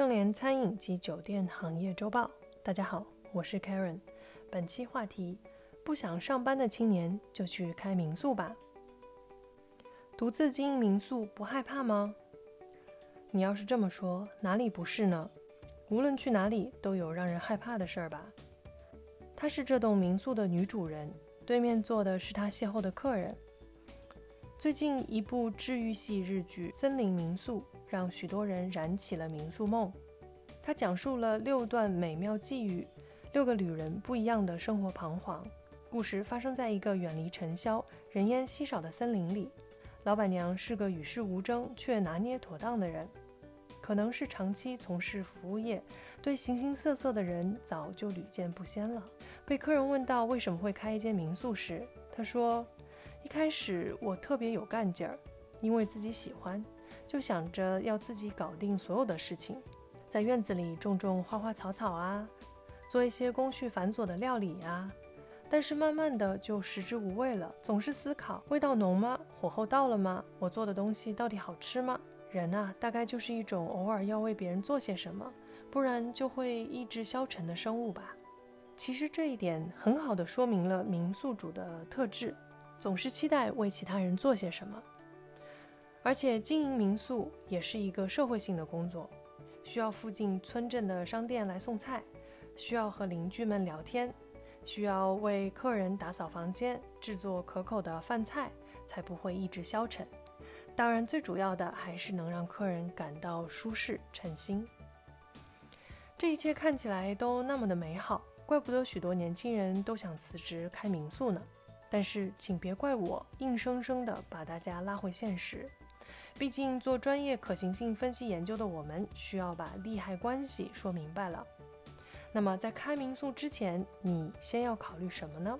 盛联餐饮及酒店行业周报，大家好，我是 Karen。本期话题：不想上班的青年就去开民宿吧。独自经营民宿不害怕吗？你要是这么说，哪里不是呢？无论去哪里，都有让人害怕的事儿吧。她是这栋民宿的女主人，对面坐的是她邂逅的客人。最近一部治愈系日剧《森林民宿》让许多人燃起了民宿梦。它讲述了六段美妙际遇，六个旅人不一样的生活彷徨。故事发生在一个远离尘嚣、人烟稀少的森林里。老板娘是个与世无争却拿捏妥当的人，可能是长期从事服务业，对形形色色的人早就屡见不鲜了。被客人问到为什么会开一间民宿时，她说。一开始我特别有干劲儿，因为自己喜欢，就想着要自己搞定所有的事情，在院子里种种花花草草啊，做一些工序繁琐的料理呀。但是慢慢的就食之无味了，总是思考味道浓吗？火候到了吗？我做的东西到底好吃吗？人啊，大概就是一种偶尔要为别人做些什么，不然就会意志消沉的生物吧。其实这一点很好的说明了民宿主的特质。总是期待为其他人做些什么，而且经营民宿也是一个社会性的工作，需要附近村镇的商店来送菜，需要和邻居们聊天，需要为客人打扫房间、制作可口的饭菜，才不会意志消沉。当然，最主要的还是能让客人感到舒适称心。这一切看起来都那么的美好，怪不得许多年轻人都想辞职开民宿呢。但是，请别怪我硬生生的把大家拉回现实。毕竟，做专业可行性分析研究的我们，需要把利害关系说明白了。那么，在开民宿之前，你先要考虑什么呢？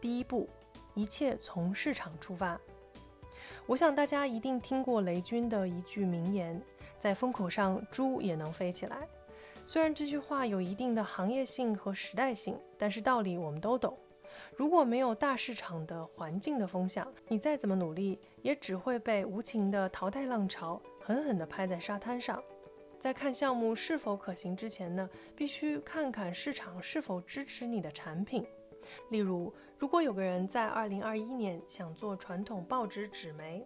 第一步，一切从市场出发。我想大家一定听过雷军的一句名言：“在风口上，猪也能飞起来。”虽然这句话有一定的行业性和时代性，但是道理我们都懂。如果没有大市场的环境的风向，你再怎么努力，也只会被无情的淘汰浪潮狠狠地拍在沙滩上。在看项目是否可行之前呢，必须看看市场是否支持你的产品。例如，如果有个人在2021年想做传统报纸纸媒，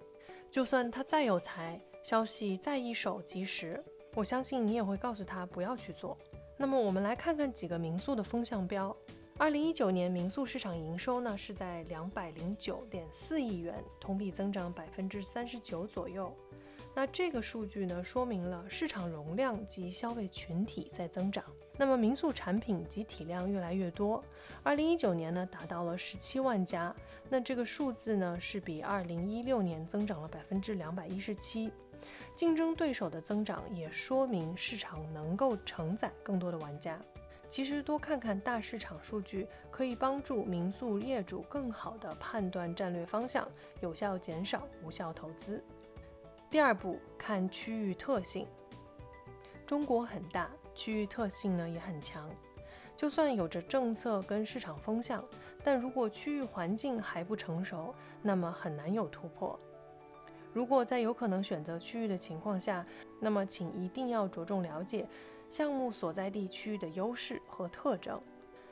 就算他再有才，消息再一手及时，我相信你也会告诉他不要去做。那么，我们来看看几个民宿的风向标。二零一九年民宿市场营收呢是在两百零九点四亿元，同比增长百分之三十九左右。那这个数据呢说明了市场容量及消费群体在增长。那么民宿产品及体量越来越多，二零一九年呢达到了十七万家。那这个数字呢是比二零一六年增长了百分之两百一十七。竞争对手的增长也说明市场能够承载更多的玩家。其实多看看大市场数据，可以帮助民宿业主更好地判断战略方向，有效减少无效投资。第二步，看区域特性。中国很大，区域特性呢也很强。就算有着政策跟市场风向，但如果区域环境还不成熟，那么很难有突破。如果在有可能选择区域的情况下，那么请一定要着重了解。项目所在地区的优势和特征。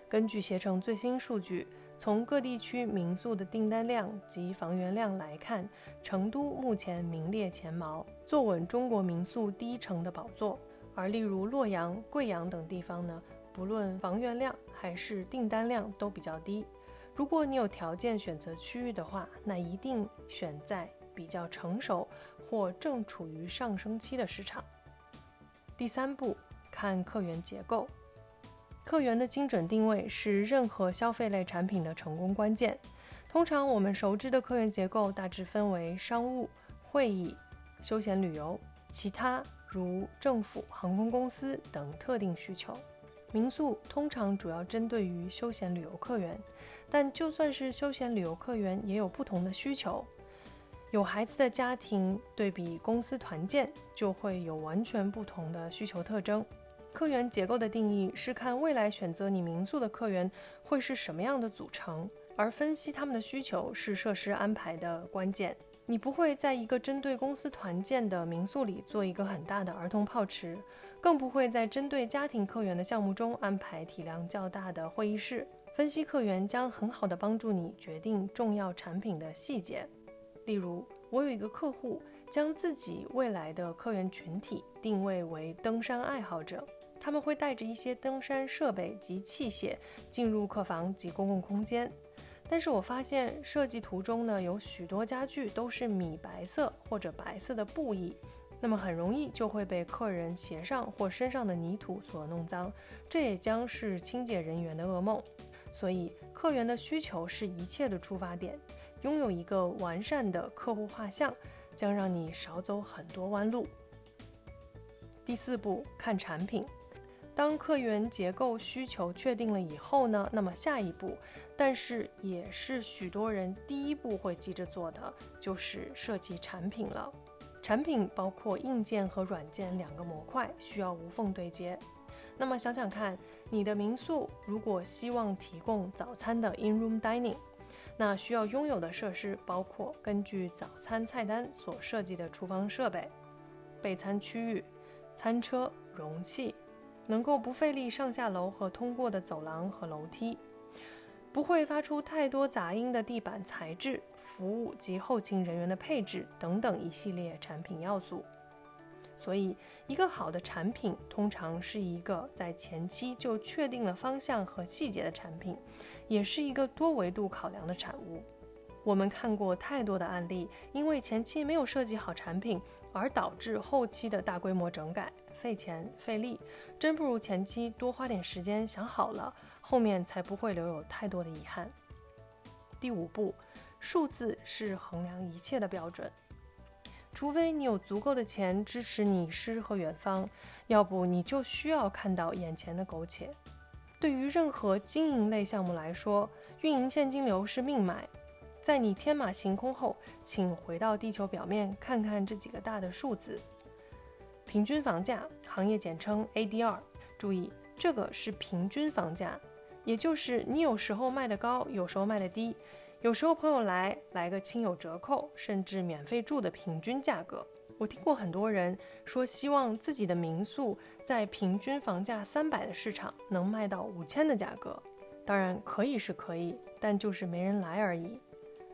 根据携程最新数据，从各地区民宿的订单量及房源量来看，成都目前名列前茅，坐稳中国民宿第一城的宝座。而例如洛阳、贵阳等地方呢，不论房源量还是订单量都比较低。如果你有条件选择区域的话，那一定选在比较成熟或正处于上升期的市场。第三步。看客源结构，客源的精准定位是任何消费类产品的成功关键。通常我们熟知的客源结构大致分为商务、会议、休闲旅游、其他如政府、航空公司等特定需求。民宿通常主要针对于休闲旅游客源，但就算是休闲旅游客源，也有不同的需求。有孩子的家庭对比公司团建，就会有完全不同的需求特征。客源结构的定义是看未来选择你民宿的客源会是什么样的组成，而分析他们的需求是设施安排的关键。你不会在一个针对公司团建的民宿里做一个很大的儿童泡池，更不会在针对家庭客源的项目中安排体量较大的会议室。分析客源将很好的帮助你决定重要产品的细节。例如，我有一个客户将自己未来的客源群体定位为登山爱好者，他们会带着一些登山设备及器械进入客房及公共空间。但是我发现设计图中呢，有许多家具都是米白色或者白色的布艺，那么很容易就会被客人鞋上或身上的泥土所弄脏，这也将是清洁人员的噩梦。所以，客源的需求是一切的出发点，拥有一个完善的客户画像，将让你少走很多弯路。第四步，看产品。当客源结构需求确定了以后呢，那么下一步，但是也是许多人第一步会急着做的，就是设计产品了。产品包括硬件和软件两个模块，需要无缝对接。那么想想看，你的民宿如果希望提供早餐的 in-room dining，那需要拥有的设施包括根据早餐菜单所设计的厨房设备、备餐区域、餐车、容器。能够不费力上下楼和通过的走廊和楼梯，不会发出太多杂音的地板材质、服务及后勤人员的配置等等一系列产品要素。所以，一个好的产品通常是一个在前期就确定了方向和细节的产品，也是一个多维度考量的产物。我们看过太多的案例，因为前期没有设计好产品，而导致后期的大规模整改。费钱费力，真不如前期多花点时间想好了，后面才不会留有太多的遗憾。第五步，数字是衡量一切的标准，除非你有足够的钱支持你诗和远方，要不你就需要看到眼前的苟且。对于任何经营类项目来说，运营现金流是命脉。在你天马行空后，请回到地球表面，看看这几个大的数字。平均房价，行业简称 ADR。注意，这个是平均房价，也就是你有时候卖的高，有时候卖的低，有时候朋友来来个亲友折扣，甚至免费住的平均价格。我听过很多人说，希望自己的民宿在平均房价三百的市场能卖到五千的价格。当然可以是可以，但就是没人来而已。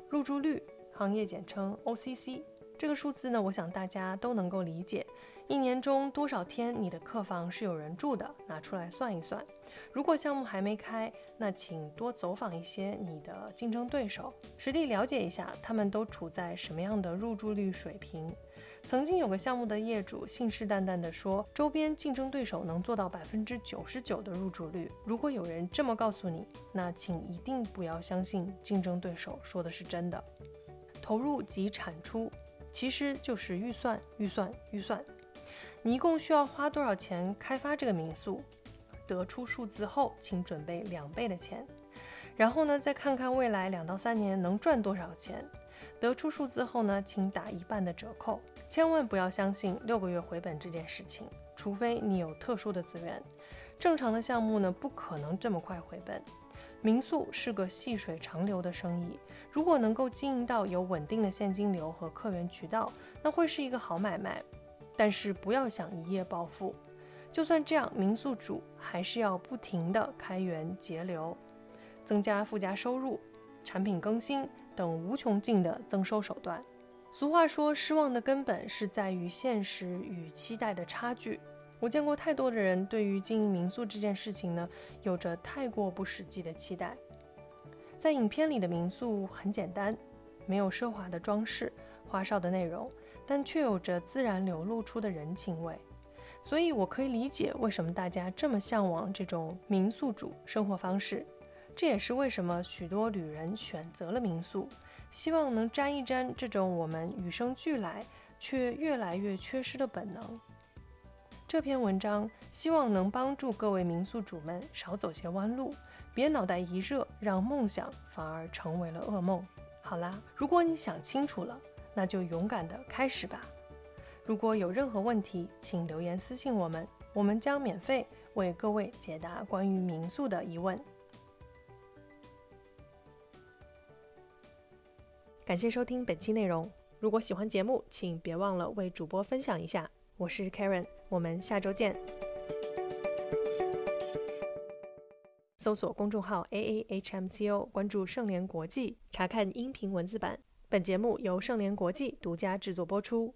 入住率，行业简称 OCC。这个数字呢，我想大家都能够理解。一年中多少天你的客房是有人住的？拿出来算一算。如果项目还没开，那请多走访一些你的竞争对手，实地了解一下他们都处在什么样的入住率水平。曾经有个项目的业主信誓旦旦地说，周边竞争对手能做到百分之九十九的入住率。如果有人这么告诉你，那请一定不要相信竞争对手说的是真的。投入及产出其实就是预算，预算，预算。你一共需要花多少钱开发这个民宿？得出数字后，请准备两倍的钱。然后呢，再看看未来两到三年能赚多少钱。得出数字后呢，请打一半的折扣。千万不要相信六个月回本这件事情，除非你有特殊的资源。正常的项目呢，不可能这么快回本。民宿是个细水长流的生意，如果能够经营到有稳定的现金流和客源渠道，那会是一个好买卖。但是不要想一夜暴富，就算这样，民宿主还是要不停的开源节流，增加附加收入、产品更新等无穷尽的增收手段。俗话说，失望的根本是在于现实与期待的差距。我见过太多的人对于经营民宿这件事情呢，有着太过不实际的期待。在影片里的民宿很简单，没有奢华的装饰、花哨的内容。但却有着自然流露出的人情味，所以我可以理解为什么大家这么向往这种民宿主生活方式。这也是为什么许多旅人选择了民宿，希望能沾一沾这种我们与生俱来却越来越缺失的本能。这篇文章希望能帮助各位民宿主们少走些弯路，别脑袋一热让梦想反而成为了噩梦。好啦，如果你想清楚了。那就勇敢的开始吧。如果有任何问题，请留言私信我们，我们将免费为各位解答关于民宿的疑问。感谢收听本期内容。如果喜欢节目，请别忘了为主播分享一下。我是 Karen，我们下周见。搜索公众号 A A H M C O，关注盛联国际，查看音频文字版。本节目由盛联国际独家制作播出。